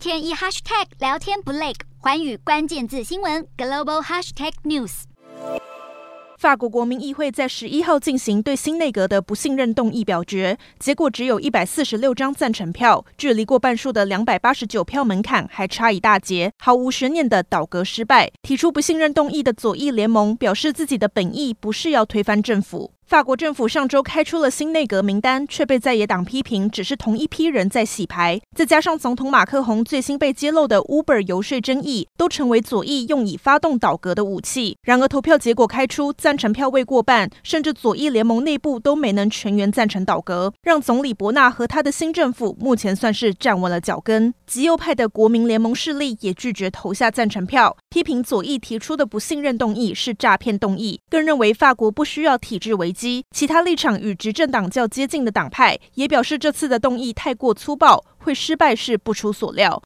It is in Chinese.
天一 hashtag 聊天不累，环宇关键字新闻 global hashtag news。法国国民议会在十一号进行对新内阁的不信任动议表决，结果只有一百四十六张赞成票，距离过半数的两百八十九票门槛还差一大截，毫无悬念的倒阁失败。提出不信任动议的左翼联盟表示，自己的本意不是要推翻政府。法国政府上周开出了新内阁名单，却被在野党批评只是同一批人在洗牌。再加上总统马克宏最新被揭露的 Uber 游说争议，都成为左翼用以发动倒阁的武器。然而投票结果开出，赞成票未过半，甚至左翼联盟内部都没能全员赞成倒阁，让总理伯纳和他的新政府目前算是站稳了脚跟。极右派的国民联盟势力也拒绝投下赞成票，批评左翼提出的不信任动议是诈骗动议，更认为法国不需要体制危机。其他立场与执政党较接近的党派也表示，这次的动议太过粗暴，会失败是不出所料。